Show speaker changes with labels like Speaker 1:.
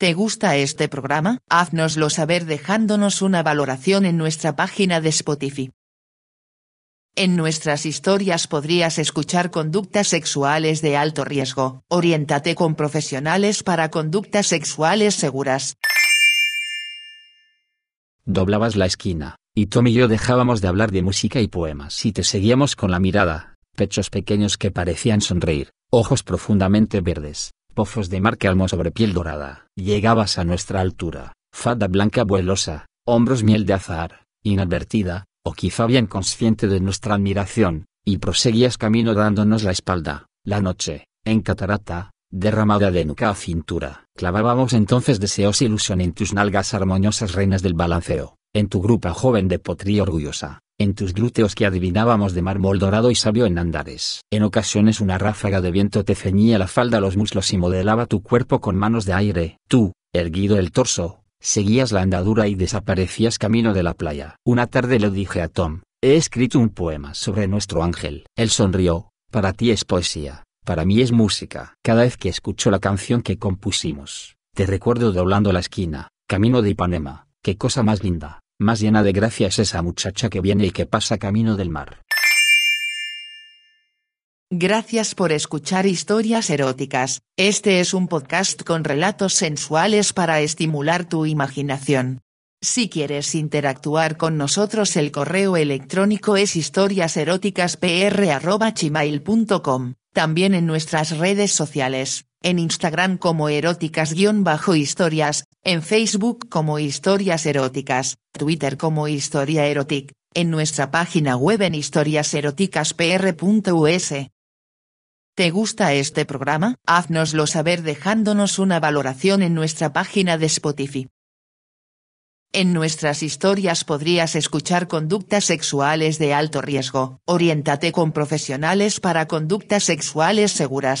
Speaker 1: ¿Te gusta este programa? Haznoslo saber dejándonos una valoración en nuestra página de Spotify. En nuestras historias podrías escuchar conductas sexuales de alto riesgo. Oriéntate con profesionales para conductas sexuales seguras.
Speaker 2: Doblabas la esquina, y Tom y yo dejábamos de hablar de música y poemas y te seguíamos con la mirada, pechos pequeños que parecían sonreír, ojos profundamente verdes, pozos de mar calmo sobre piel dorada. Llegabas a nuestra altura, fada blanca vuelosa, hombros miel de azahar, inadvertida, o quizá bien consciente de nuestra admiración, y proseguías camino dándonos la espalda, la noche, en catarata, derramada de nuca a cintura. Clavábamos entonces deseos e ilusión en tus nalgas armoniosas reinas del balanceo, en tu grupa joven de potría orgullosa, en tus glúteos que adivinábamos de mármol dorado y sabio en andares. En ocasiones una ráfaga de viento te ceñía la falda a los muslos y modelaba tu cuerpo con manos de aire. Tú, erguido el torso, Seguías la andadura y desaparecías camino de la playa. Una tarde le dije a Tom, he escrito un poema sobre nuestro ángel. Él sonrió, para ti es poesía, para mí es música. Cada vez que escucho la canción que compusimos, te recuerdo doblando la esquina, camino de Ipanema, qué cosa más linda, más llena de gracia es esa muchacha que viene y que pasa camino del mar.
Speaker 1: Gracias por escuchar historias eróticas. Este es un podcast con relatos sensuales para estimular tu imaginación. Si quieres interactuar con nosotros el correo electrónico es historiaseroticaspr.gmail.com, también en nuestras redes sociales, en Instagram como eróticas-historias, en Facebook como historias eróticas, Twitter como historia erotic, en nuestra página web en historiaseroticaspr.us. ¿Te gusta este programa? Haznoslo saber dejándonos una valoración en nuestra página de Spotify. En nuestras historias podrías escuchar conductas sexuales de alto riesgo. Oriéntate con profesionales para conductas sexuales seguras.